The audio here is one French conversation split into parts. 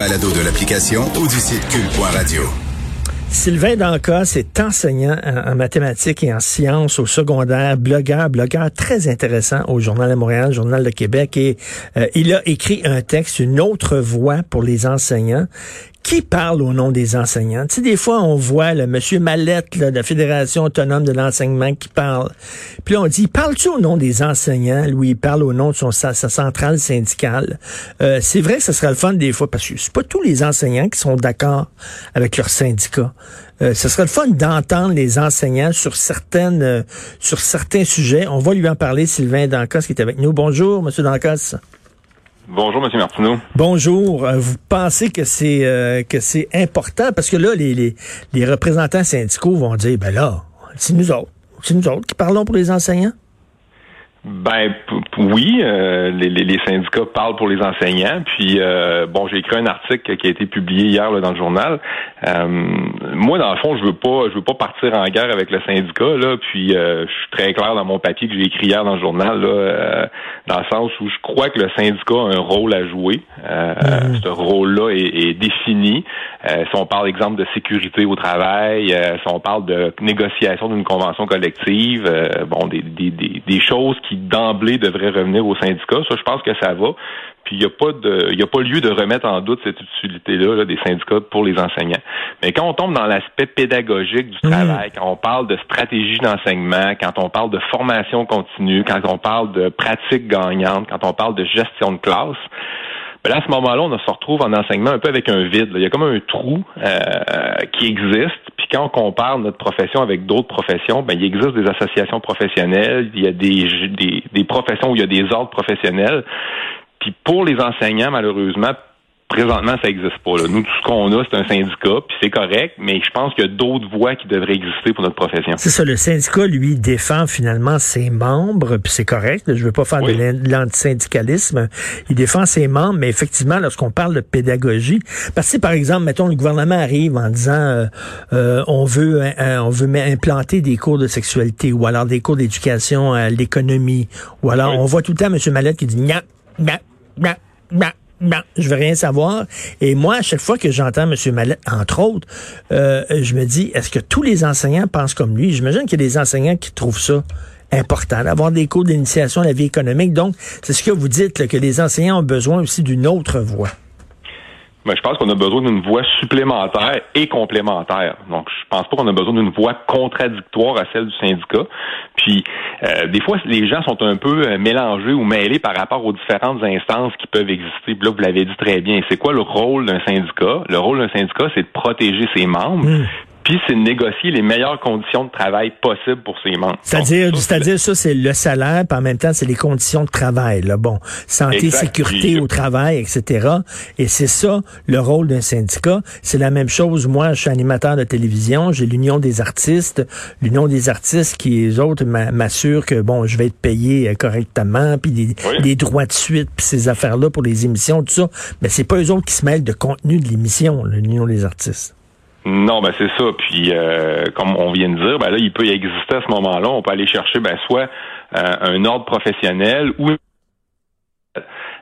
De l'application ou du site. Sylvain Dancas est enseignant en, mathématiques et en sciences au secondaire, blogueur, blogueur très intéressant au Journal de Montréal, Journal de Québec, et euh, il a écrit un texte, une autre voix pour les enseignants, qui parle au nom des enseignants? Tu des fois, on voit le monsieur Mallette de la Fédération autonome de l'enseignement qui parle. Puis là, on dit, parle-tu au nom des enseignants? Lui, parle au nom de son, sa, centrale syndicale. Euh, c'est vrai que ce serait le fun des fois, parce que c'est pas tous les enseignants qui sont d'accord avec leur syndicat. Euh, ce serait le fun d'entendre les enseignants sur certaines, euh, sur certains sujets. On va lui en parler, Sylvain Dancas, qui est avec nous. Bonjour, monsieur Dancas. Bonjour, M. Martineau. Bonjour. Euh, vous pensez que c'est euh, que c'est important? Parce que là, les, les, les représentants syndicaux vont dire, ben là, c'est nous autres, c'est nous autres qui parlons pour les enseignants. Ben oui, euh, les, les, syndicats parlent pour les enseignants. Puis euh, bon, j'ai écrit un article qui a été publié hier là, dans le journal. Euh, moi, dans le fond, je veux pas, je veux pas partir en guerre avec le syndicat. Là, puis je suis très clair dans mon papier que j'ai écrit hier dans le journal, là, dans le sens où je crois que le syndicat a un rôle à jouer. Mm-hmm. Ce rôle-là est, est défini. si on parle, exemple, de sécurité au travail, si on parle de négociation d'une convention collective, bon, des, des, des, des choses qui d'emblée devrait revenir au syndicat. Ça, je pense que ça va. Puis il n'y a pas de, il a pas lieu de remettre en doute cette utilité-là des syndicats pour les enseignants. Mais quand on tombe dans l'aspect pédagogique du mmh. travail, quand on parle de stratégie d'enseignement, quand on parle de formation continue, quand on parle de pratiques gagnantes, quand on parle de gestion de classe, ben là, à ce moment-là, on se retrouve en enseignement un peu avec un vide. Il y a comme un trou euh, qui existe. Puis quand on compare notre profession avec d'autres professions, ben, il existe des associations professionnelles, il y a des, des, des professions où il y a des ordres professionnels. Puis pour les enseignants, malheureusement, présentement, ça n'existe pas. Nous, tout ce qu'on a, c'est un syndicat, puis c'est correct, mais je pense qu'il y a d'autres voies qui devraient exister pour notre profession. C'est ça, le syndicat, lui, défend finalement ses membres, puis c'est correct. je veux pas faire de l'antisyndicalisme. Il défend ses membres, mais effectivement, lorsqu'on parle de pédagogie, parce que par exemple, mettons, le gouvernement arrive en disant euh, euh, on veut on veut implanter des cours de sexualité, ou alors des cours d'éducation à l'économie, ou alors on voit tout le temps M. Mallette qui dit nya, nya, nya, nya ben, je veux rien savoir. Et moi, à chaque fois que j'entends M. Mallet, entre autres, euh, je me dis, est-ce que tous les enseignants pensent comme lui? J'imagine qu'il y a des enseignants qui trouvent ça important, d'avoir des cours d'initiation à la vie économique. Donc, c'est ce que vous dites, que les enseignants ont besoin aussi d'une autre voie. Mais je pense qu'on a besoin d'une voix supplémentaire et complémentaire. Donc, je pense pas qu'on a besoin d'une voix contradictoire à celle du syndicat. Puis, euh, des fois, les gens sont un peu euh, mélangés ou mêlés par rapport aux différentes instances qui peuvent exister. Là, vous l'avez dit très bien. C'est quoi le rôle d'un syndicat? Le rôle d'un syndicat, c'est de protéger ses membres. Mmh puis c'est de négocier les meilleures conditions de travail possibles pour ses membres. C'est-à-dire, c'est-à-dire ça, c'est le salaire, puis en même temps, c'est les conditions de travail. Là. Bon, santé, sécurité au travail, etc. Et c'est ça le rôle d'un syndicat. C'est la même chose. Moi, je suis animateur de télévision, j'ai l'union des artistes, l'union des artistes qui, les autres, m'assurent que bon, je vais être payé euh, correctement, puis des, droits de suite, puis ces affaires-là pour les émissions, tout ça. Mais c'est pas eux autres qui se mêlent de contenu de l'émission, l'union des artistes. Non, ben c'est ça. Puis euh, comme on vient de dire, ben là, il peut y exister à ce moment-là. On peut aller chercher ben, soit euh, un ordre professionnel ou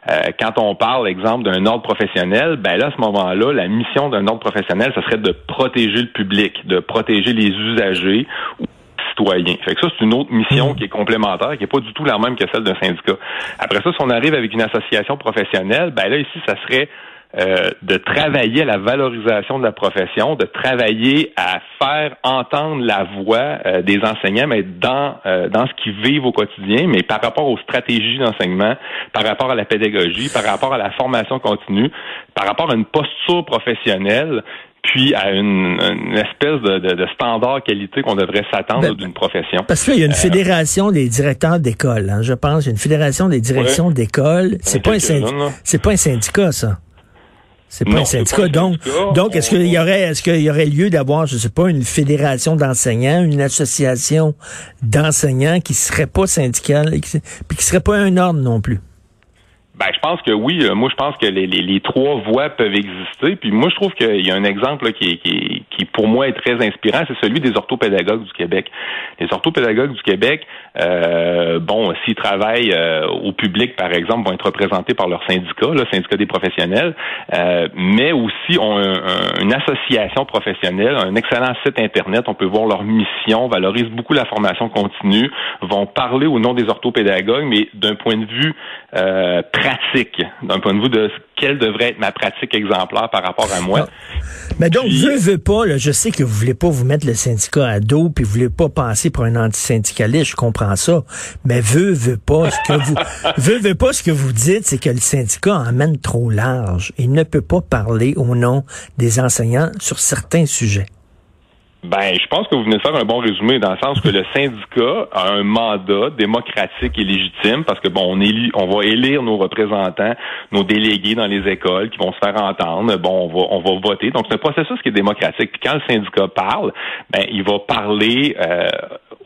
euh, quand on parle, exemple, d'un ordre professionnel, ben là, à ce moment-là, la mission d'un ordre professionnel, ce serait de protéger le public, de protéger les usagers ou les citoyens. Fait que ça, c'est une autre mission mmh. qui est complémentaire, qui n'est pas du tout la même que celle d'un syndicat. Après ça, si on arrive avec une association professionnelle, ben là, ici, ça serait euh, de travailler à la valorisation de la profession, de travailler à faire entendre la voix euh, des enseignants, mais dans euh, dans ce qu'ils vivent au quotidien, mais par rapport aux stratégies d'enseignement, par rapport à la pédagogie, par rapport à la formation continue, par rapport à une posture professionnelle puis à une, espèce de, standard qualité qu'on devrait s'attendre ben, d'une profession. Parce qu'il y a une fédération des directeurs d'école, hein, je pense, il y a une fédération des directions d'école. C'est pas un c'est pas un syndicat, ça. C'est pas un syndicat. Donc, donc est-ce qu'il y aurait, est-ce qu'il y aurait lieu d'avoir, je sais pas, une fédération d'enseignants, une association d'enseignants qui serait pas syndicale, et qui, puis qui serait pas un ordre non plus? Ben, je pense que oui. Euh, moi, je pense que les, les, les, trois voies peuvent exister. Puis moi, je trouve qu'il y a un exemple là, qui, qui, qui, pour moi, est très inspirant. C'est celui des orthopédagogues du Québec. Les orthopédagogues du Québec, euh, bon, s'ils travaillent euh, au public, par exemple, vont être représentés par leur syndicat, le syndicat des professionnels, euh, mais aussi ont une association professionnelle, un excellent site Internet. On peut voir leur mission, valorise beaucoup la formation continue, vont parler au nom des orthopédagogues, mais d'un point de vue euh, pratique, d'un point de vue de quelle devrait être ma pratique exemplaire par rapport à moi. Ah. Mais donc, je veux, veux pas, là, je sais que vous voulez pas vous mettre le syndicat à dos, puis vous voulez pas passer pour un antisyndicaliste, je comprends ça. Mais veut, veut pas, ce que vous, veut, veut pas, ce que vous dites, c'est que le syndicat emmène trop large. Il ne peut pas parler au nom des enseignants sur certains sujets. Ben, je pense que vous venez de faire un bon résumé dans le sens que le syndicat a un mandat démocratique et légitime parce que bon, on élit, on va élire nos représentants, nos délégués dans les écoles qui vont se faire entendre. Bon, on va, on va voter. Donc c'est un processus qui est démocratique. Puis quand le syndicat parle, ben il va parler euh,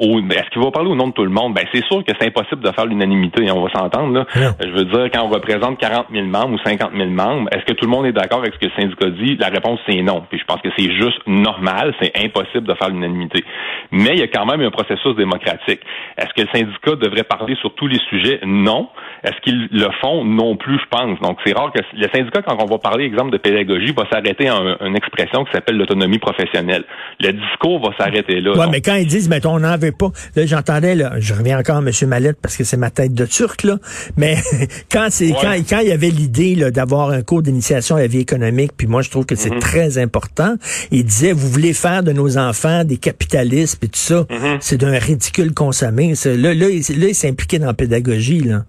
est-ce qu'il va parler au nom de tout le monde? Ben, c'est sûr que c'est impossible de faire l'unanimité, hein, on va s'entendre. Là. Je veux dire, quand on représente 40 000 membres ou 50 000 membres, est-ce que tout le monde est d'accord avec ce que le syndicat dit? La réponse, c'est non. Puis je pense que c'est juste normal, c'est impossible de faire l'unanimité. Mais il y a quand même un processus démocratique. Est-ce que le syndicat devrait parler sur tous les sujets? Non. Est-ce qu'ils le font? Non plus, je pense. Donc, c'est rare que le syndicat, quand on va parler, exemple, de pédagogie, va s'arrêter à une expression qui s'appelle l'autonomie professionnelle. Le discours va s'arrêter là. Ouais, mais quand ils disent, mettons, on veut pas. Là, j'entendais, là, je reviens encore à M. Mallette parce que c'est ma tête de turc, là. Mais quand c'est, quand, quand il y avait l'idée, d'avoir un cours d'initiation à la vie économique, puis moi, je trouve que c'est mm-hmm. très important. Il disait, vous voulez faire de nos enfants des capitalistes, puis tout ça. Mm-hmm. C'est d'un ridicule consommé. Là, là, là, il s'est impliqué dans la pédagogie, là.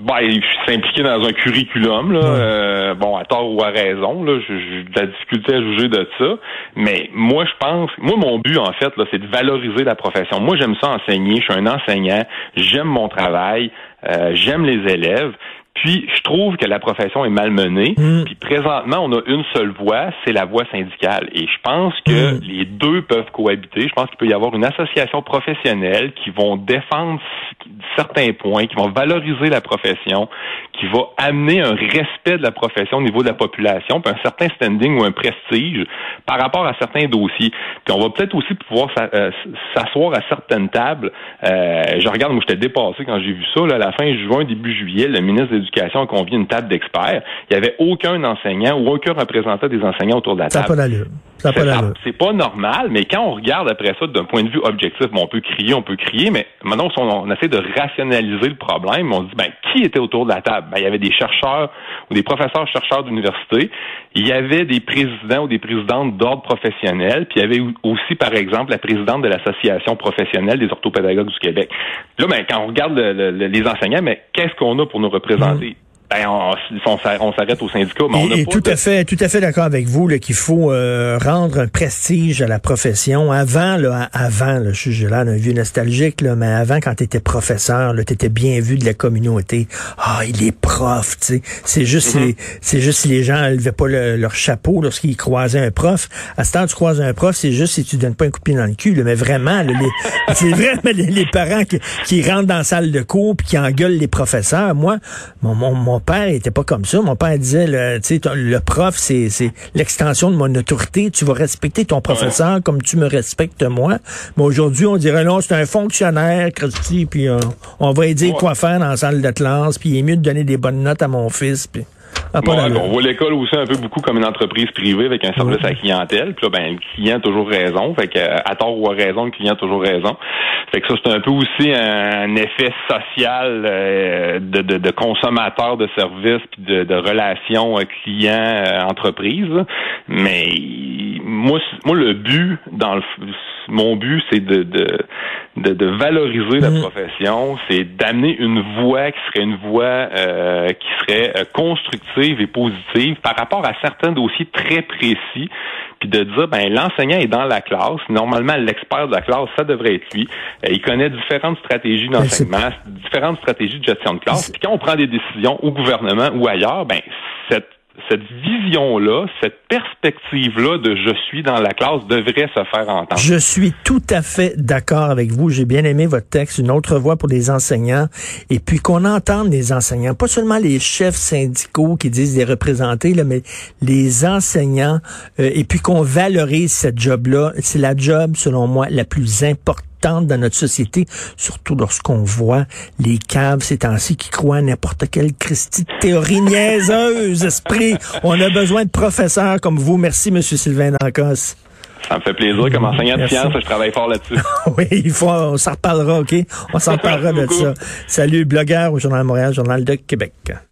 Ben, il s'impliquer dans un curriculum, là, euh, bon, à tort ou à raison, là, j'ai de la difficulté à juger de ça. Mais moi, je pense, moi, mon but, en fait, là, c'est de valoriser la profession. Moi, j'aime ça enseigner, je suis un enseignant, j'aime mon travail, euh, j'aime les élèves. Puis, je trouve que la profession est malmenée. Mm. Puis, présentement, on a une seule voix, c'est la voix syndicale. Et je pense que mm. les deux peuvent cohabiter. Je pense qu'il peut y avoir une association professionnelle qui vont défendre certains points, qui vont valoriser la profession, qui va amener un respect de la profession au niveau de la population, puis un certain standing ou un prestige par rapport à certains dossiers. Puis on va peut-être aussi pouvoir euh, s'asseoir à certaines tables. Euh, je regarde, moi j'étais dépassé quand j'ai vu ça. Là, à la fin juin, début juillet, le ministre de l'Éducation a convié une table d'experts. Il n'y avait aucun enseignant ou aucun représentant des enseignants autour de la table. Ça pas c'est pas normal, mais quand on regarde après ça d'un point de vue objectif, bon, on peut crier, on peut crier, mais maintenant on, on, essaie de rationaliser le problème. On se dit, ben, qui était autour de la table? Ben, il y avait des chercheurs ou des professeurs chercheurs d'université. Il y avait des présidents ou des présidentes d'ordre professionnel. Puis il y avait aussi, par exemple, la présidente de l'Association professionnelle des orthopédagogues du Québec. Là, ben, quand on regarde les enseignants, mais qu'est-ce qu'on a pour nous représenter? Mmh. Ben, on, on, s'arrête au syndicat, mais on et, tout à fait, tout à fait d'accord avec vous qu'il faut euh, rendre un prestige à la profession. Avant, là, avant, là, je suis là d'un vieux nostalgique, là, mais avant, quand tu étais professeur, tu étais bien vu de la communauté. Ah, il est prof, tu sais. C'est juste, mm-hmm. c'est juste si les gens levaient pas leur chapeau lorsqu'ils croisaient un prof. À ce temps, tu croises un prof, c'est juste si tu donnes pas un coup de pied dans le cul. mais vraiment, c'est vraiment les, parents qui, qui, rentrent dans la salle de cours puis qui engueulent les professeurs. Moi, mon, mon, mon mon père était pas comme ça. Mon père disait, le, le prof, c'est l'extension de mon autorité. Tu vas respecter ton professeur comme tu me respectes moi. Mais aujourd'hui, on dirait non, c'est un fonctionnaire, Christy, puis euh, on va lui dire quoi faire dans la salle de classe, puis il est mieux de donner des bonnes notes à mon fils. Puis... Ah, on voit l'école aussi un peu beaucoup comme une entreprise privée avec un service à la clientèle. Puis là, ben, le client a toujours raison. Fait que, à tort ou à raison, le client a toujours raison. Fait que ça, c'est un peu aussi un effet social euh, de, de, de, consommateur de services puis de, de relations euh, client-entreprise. Mais moi, moi, le but dans le mon but, c'est de, de, de, valoriser la mm. profession, c'est d'amener une voix qui serait une voix euh, qui serait euh, constructive et positive par rapport à certains dossiers très précis, puis de dire ben l'enseignant est dans la classe, normalement l'expert de la classe, ça devrait être lui. Euh, il connaît différentes stratégies d'enseignement, différentes stratégies de gestion de classe. Puis quand on prend des décisions au gouvernement ou ailleurs, ben cette cette vision-là, cette perspective-là de je suis dans la classe devrait se faire entendre. Je suis tout à fait d'accord avec vous. J'ai bien aimé votre texte, une autre voix pour les enseignants, et puis qu'on entende les enseignants, pas seulement les chefs syndicaux qui disent les représenter, là, mais les enseignants, euh, et puis qu'on valorise cette job-là. C'est la job, selon moi, la plus importante dans notre société, surtout lorsqu'on voit les caves ces temps-ci qui croient à n'importe quelle Christie théorie niaiseuse, esprit. On a besoin de professeurs comme vous. Merci, Monsieur Sylvain Dancos. Ça me fait plaisir. Comme enseignant de sciences, je travaille fort là-dessus. oui, il faut, on s'en reparlera, OK? On s'en reparlera de ça. Salut, blogueur au Journal de Montréal, Journal de Québec.